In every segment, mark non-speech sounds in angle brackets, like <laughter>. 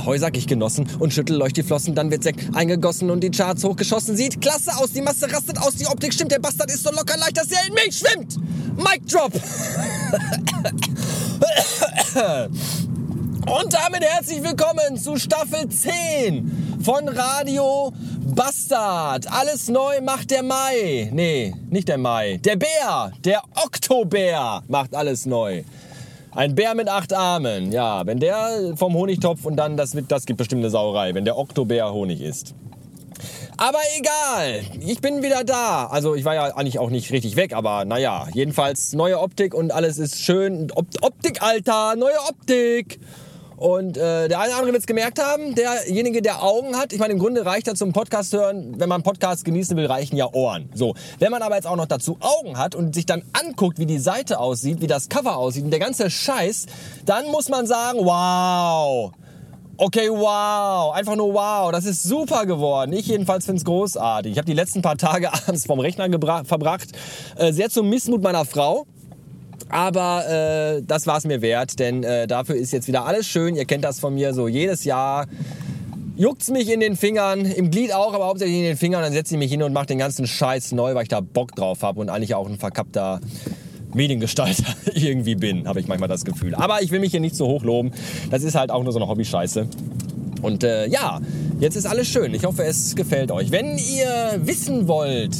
Ahoi, sag ich genossen und schüttel euch die Flossen, dann wird Sekt eingegossen und die Charts hochgeschossen. Sieht klasse aus, die Masse rastet aus, die Optik stimmt, der Bastard ist so locker leicht, dass er in mich schwimmt. Mic Drop. <coughs> Und damit herzlich willkommen zu Staffel 10 von Radio Bastard. Alles neu macht der Mai. Nee, nicht der Mai. Der Bär, der Oktobär macht alles neu. Ein Bär mit acht Armen. Ja, wenn der vom Honigtopf und dann, das, das gibt bestimmt eine Sauerei, wenn der Oktobär Honig isst. Aber egal, ich bin wieder da. Also ich war ja eigentlich auch nicht richtig weg, aber naja, jedenfalls neue Optik und alles ist schön. Op Optik, Alter, neue Optik. Und äh, der eine oder andere wird es gemerkt haben, derjenige, der Augen hat, ich meine, im Grunde reicht ja zum Podcast hören, wenn man Podcast genießen will, reichen ja Ohren. So, wenn man aber jetzt auch noch dazu Augen hat und sich dann anguckt, wie die Seite aussieht, wie das Cover aussieht und der ganze Scheiß, dann muss man sagen, wow, Okay, wow. Einfach nur wow. Das ist super geworden. Ich jedenfalls finde es großartig. Ich habe die letzten paar Tage <laughs> abends vom Rechner verbracht. Äh, sehr zum Missmut meiner Frau. Aber äh, das war es mir wert, denn äh, dafür ist jetzt wieder alles schön. Ihr kennt das von mir so jedes Jahr. Juckt's mich in den Fingern, im Glied auch, aber hauptsächlich in den Fingern. Dann setze ich mich hin und mache den ganzen Scheiß neu, weil ich da Bock drauf habe und eigentlich auch ein verkappter Mediengestalter <laughs> irgendwie bin, habe ich manchmal das Gefühl. Aber ich will mich hier nicht so hoch loben. Das ist halt auch nur so eine Hobby-Scheiße. Und äh, ja, jetzt ist alles schön. Ich hoffe, es gefällt euch. Wenn ihr wissen wollt,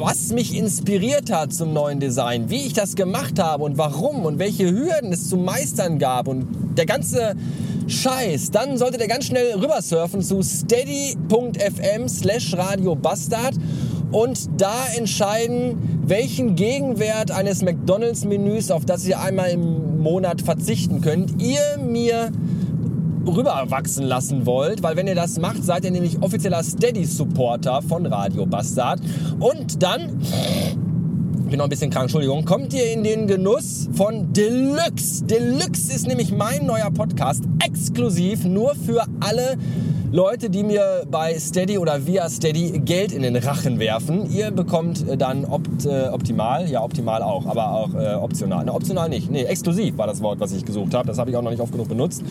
was mich inspiriert hat zum neuen Design, wie ich das gemacht habe und warum und welche Hürden es zu meistern gab und der ganze Scheiß, dann solltet ihr ganz schnell rübersurfen zu steady.fm slash Radio Bastard und da entscheiden, welchen Gegenwert eines McDonalds-Menüs, auf das ihr einmal im Monat verzichten könnt, ihr mir rüberwachsen lassen wollt, weil wenn ihr das macht, seid ihr nämlich offizieller Steady-Supporter von Radio Bastard. Und dann, ich bin noch ein bisschen krank, Entschuldigung, kommt ihr in den Genuss von Deluxe. Deluxe ist nämlich mein neuer Podcast, exklusiv nur für alle Leute, die mir bei Steady oder via Steady Geld in den Rachen werfen. Ihr bekommt dann opt, äh, optimal, ja optimal auch, aber auch äh, optional. Ne, optional nicht, nee, exklusiv war das Wort, was ich gesucht habe. Das habe ich auch noch nicht oft genug benutzt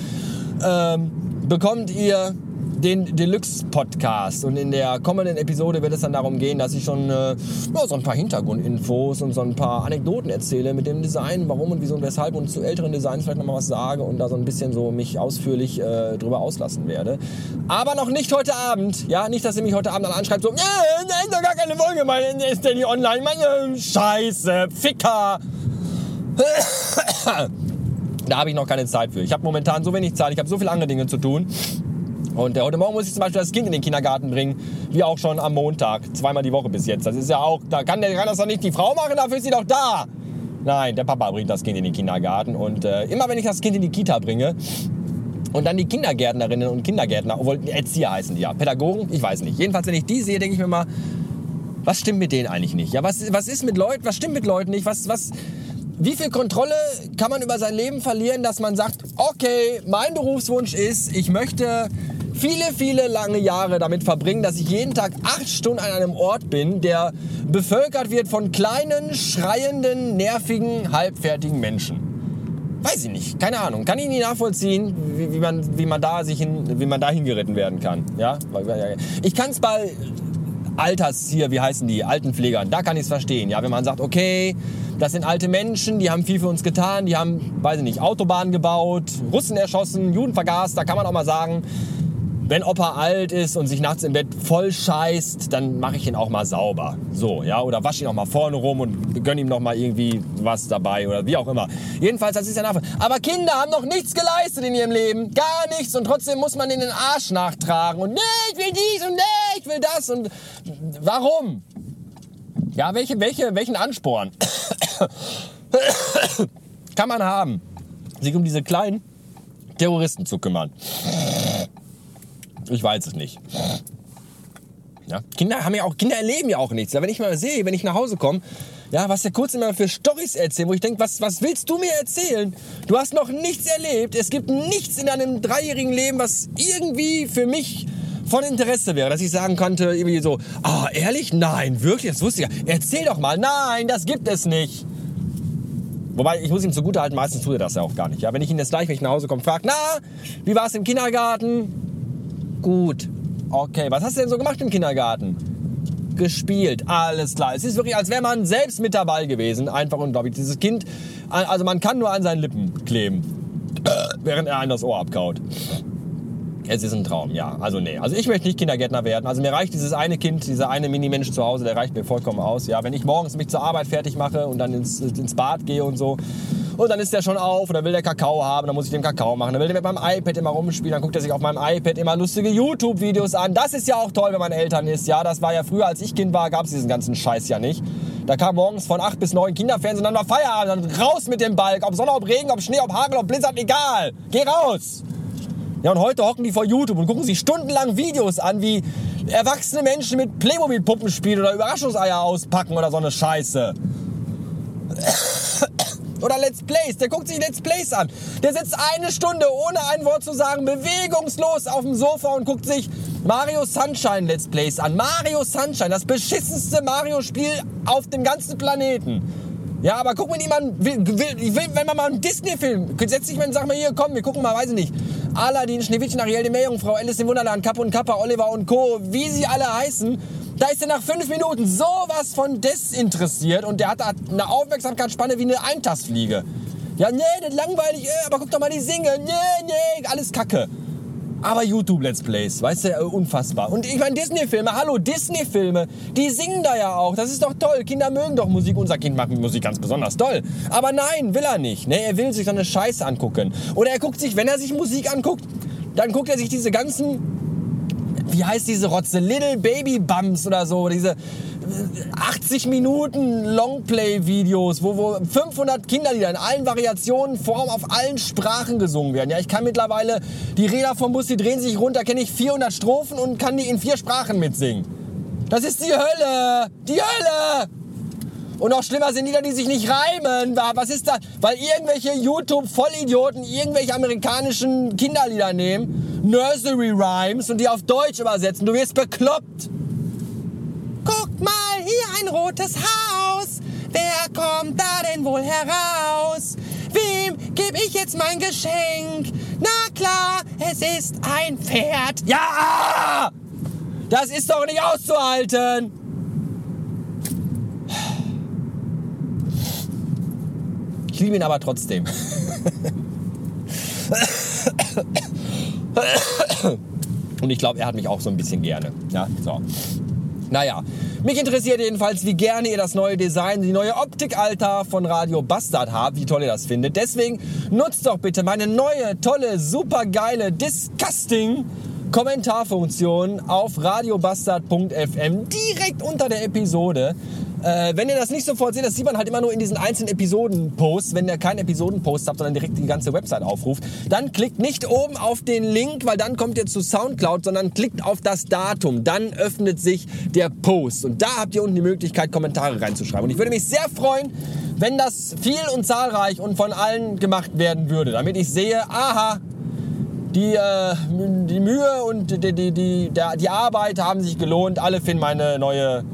ähm, bekommt ihr den Deluxe-Podcast. Und in der kommenden Episode wird es dann darum gehen, dass ich schon äh, so ein paar Hintergrundinfos und so ein paar Anekdoten erzähle mit dem Design, warum und wieso und weshalb und zu älteren Designs vielleicht nochmal was sage und da so ein bisschen so mich ausführlich äh, drüber auslassen werde. Aber noch nicht heute Abend. Ja, nicht, dass ihr mich heute Abend dann anschreibt, so, äh, da ist doch gar keine Folge, meine ist denn die online, meine Scheiße, Ficker. <laughs> Da habe ich noch keine Zeit für. Ich habe momentan so wenig Zeit, ich habe so viele andere Dinge zu tun. Und äh, heute Morgen muss ich zum Beispiel das Kind in den Kindergarten bringen, wie auch schon am Montag, zweimal die Woche bis jetzt. Das ist ja auch, da kann, der, kann das doch nicht die Frau machen, dafür ist sie doch da. Nein, der Papa bringt das Kind in den Kindergarten. Und äh, immer wenn ich das Kind in die Kita bringe, und dann die Kindergärtnerinnen und Kindergärtner, obwohl Erzieher heißen die ja, Pädagogen, ich weiß nicht. Jedenfalls, wenn ich die sehe, denke ich mir mal, was stimmt mit denen eigentlich nicht? Ja, was, was ist mit Leuten, was stimmt mit Leuten nicht? Was, was, wie viel Kontrolle kann man über sein Leben verlieren, dass man sagt, okay, mein Berufswunsch ist, ich möchte viele, viele lange Jahre damit verbringen, dass ich jeden Tag acht Stunden an einem Ort bin, der bevölkert wird von kleinen, schreienden, nervigen, halbfertigen Menschen. Weiß ich nicht, keine Ahnung. Kann ich nicht nachvollziehen, wie, wie man, wie, man da sich hin, wie man da hingeritten werden kann. Ja? Ich kann es bei Alters hier, wie heißen die, Altenpflegern, da kann ich es verstehen. Ja, wenn man sagt, okay, das sind alte Menschen, die haben viel für uns getan, die haben, weiß ich nicht, Autobahnen gebaut, Russen erschossen, Juden vergast, da kann man auch mal sagen, wenn Opa alt ist und sich nachts im Bett voll scheißt, dann mache ich ihn auch mal sauber. So, ja, oder wasche ihn auch mal vorne rum und gönne ihm noch mal irgendwie was dabei oder wie auch immer. Jedenfalls, das ist ja nachvollziehbar. Aber Kinder haben noch nichts geleistet in ihrem Leben, gar nichts und trotzdem muss man in den Arsch nachtragen und nee, ich will dies und nee, ich will das und warum? Ja, welche, welche, welchen Ansporn <coughs> kann man haben, sich um diese kleinen Terroristen zu kümmern? Ich weiß es nicht. Ja, Kinder haben ja auch, Kinder erleben ja auch nichts. Wenn ich mal sehe, wenn ich nach Hause komme, ja, was der kurz immer für Storys erzählen, wo ich denke, was, was willst du mir erzählen? Du hast noch nichts erlebt. Es gibt nichts in deinem dreijährigen Leben, was irgendwie für mich von Interesse wäre, dass ich sagen könnte, irgendwie so, ah, ehrlich? Nein, wirklich, das wusste ich ja. Erzähl doch mal. Nein, das gibt es nicht. Wobei, ich muss ihm zugutehalten, meistens tut er das ja auch gar nicht. Ja, wenn ich ihn jetzt gleich, wenn ich nach Hause komme, frage, na, wie war es im Kindergarten? Gut. Okay, was hast du denn so gemacht im Kindergarten? Gespielt, alles klar. Es ist wirklich, als wäre man selbst mit dabei gewesen. Einfach unglaublich. Dieses Kind, also man kann nur an seinen Lippen kleben, <coughs> während er einem das Ohr abkaut. Es ist ein Traum, ja. Also nee, also ich möchte nicht Kindergärtner werden. Also mir reicht dieses eine Kind, dieser eine Mini-Mensch zu Hause, der reicht mir vollkommen aus. Ja, wenn ich morgens mich zur Arbeit fertig mache und dann ins, ins Bad gehe und so, und dann ist der schon auf und dann will der Kakao haben, dann muss ich den Kakao machen. Dann will der mit meinem iPad immer rumspielen, dann guckt er sich auf meinem iPad immer lustige YouTube-Videos an. Das ist ja auch toll, wenn man Eltern ist. Ja, das war ja früher, als ich Kind war, gab es diesen ganzen Scheiß ja nicht. Da kam morgens von 8 bis 9 Kinderfernsehen, dann war Feierabend, dann raus mit dem Balk. Ob Sonne, ob Regen, ob Schnee, ob Hagel, ob Blizzard, egal. Geh raus! Ja, und heute hocken die vor YouTube und gucken sich stundenlang Videos an, wie erwachsene Menschen mit Playmobil-Puppen spielen oder Überraschungseier auspacken oder so eine Scheiße. Oder Let's Plays. Der guckt sich Let's Plays an. Der sitzt eine Stunde, ohne ein Wort zu sagen, bewegungslos auf dem Sofa und guckt sich Mario Sunshine Let's Plays an. Mario Sunshine, das beschissenste Mario-Spiel auf dem ganzen Planeten. Ja, aber guck will, will, will, wenn man mal einen Disney-Film, setz dich mal und sag mal hier, komm, wir gucken mal, weiß ich nicht, Aladdin, Schneewittchen, Ariel, die Meerjungfrau, Alice im Wunderland, Kapp und Kappa, Oliver und Co., wie sie alle heißen, da ist er nach fünf Minuten sowas von desinteressiert und der hat eine Aufmerksamkeitsspanne wie eine Eintastfliege. Ja, nee, das ist langweilig, äh, aber guck doch mal die Singe, nee, nee, alles Kacke. Aber YouTube-Let's Plays, weißt du, äh, unfassbar. Und ich meine, Disney-Filme, hallo, Disney-Filme, die singen da ja auch. Das ist doch toll. Kinder mögen doch Musik. Unser Kind macht Musik ganz besonders toll. Aber nein, will er nicht. Ne? Er will sich so eine Scheiße angucken. Oder er guckt sich, wenn er sich Musik anguckt, dann guckt er sich diese ganzen wie heißt diese Rotze? Little Baby Bumps oder so. Diese 80 Minuten Longplay-Videos, wo, wo 500 Kinderlieder in allen Variationen, Formen, auf allen Sprachen gesungen werden. Ja, ich kann mittlerweile, die Räder vom Bus, die drehen sich runter, kenne ich 400 Strophen und kann die in vier Sprachen mitsingen. Das ist die Hölle! Die Hölle! Und noch schlimmer sind Lieder, die sich nicht reimen. Was ist das? Weil irgendwelche YouTube-Vollidioten irgendwelche amerikanischen Kinderlieder nehmen, Nursery Rhymes, und die auf Deutsch übersetzen. Du wirst bekloppt. Guck mal, hier ein rotes Haus. Wer kommt da denn wohl heraus? Wem gebe ich jetzt mein Geschenk? Na klar, es ist ein Pferd. Ja! Das ist doch nicht auszuhalten. Ich liebe ihn aber trotzdem. <laughs> <coughs> Und ich glaube, er hat mich auch so ein bisschen gerne. Ja, so. Naja, mich interessiert jedenfalls, wie gerne ihr das neue Design, die neue Optik, Alter, von Radio Bastard habt, wie toll ihr das findet. Deswegen nutzt doch bitte meine neue, tolle, super geile, disgusting Kommentarfunktion auf radiobastard.fm direkt unter der Episode. Äh, wenn ihr das nicht sofort seht, das sieht man halt immer nur in diesen einzelnen Episoden-Posts. Wenn ihr keinen Episoden-Post habt, sondern direkt die ganze Website aufruft, dann klickt nicht oben auf den Link, weil dann kommt ihr zu Soundcloud, sondern klickt auf das Datum. Dann öffnet sich der Post. Und da habt ihr unten die Möglichkeit, Kommentare reinzuschreiben. Und ich würde mich sehr freuen, wenn das viel und zahlreich und von allen gemacht werden würde, damit ich sehe, aha, die, äh, die Mühe und die, die, die, die Arbeit haben sich gelohnt. Alle finden meine neue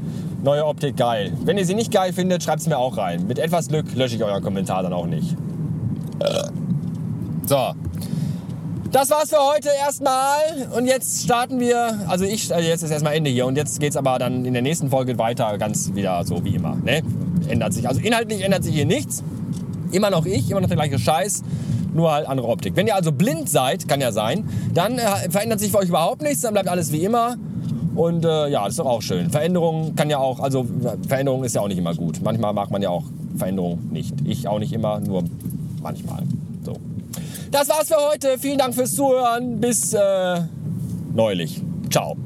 Neue Optik geil. Wenn ihr sie nicht geil findet, schreibt es mir auch rein. Mit etwas Glück lösche ich euren Kommentar dann auch nicht. So. Das war's für heute erstmal. Und jetzt starten wir. Also ich, also jetzt ist erstmal Ende hier. Und jetzt geht's aber dann in der nächsten Folge weiter, ganz wieder so wie immer. Ne? Ändert sich. Also inhaltlich ändert sich hier nichts. Immer noch ich, immer noch der gleiche Scheiß nur halt andere Optik. Wenn ihr also blind seid, kann ja sein, dann äh, verändert sich für euch überhaupt nichts, dann bleibt alles wie immer. Und äh, ja, das ist doch auch schön. Veränderung kann ja auch, also Veränderung ist ja auch nicht immer gut. Manchmal mag man ja auch Veränderung nicht. Ich auch nicht immer, nur manchmal. So. Das war's für heute. Vielen Dank fürs Zuhören. Bis äh, neulich. Ciao.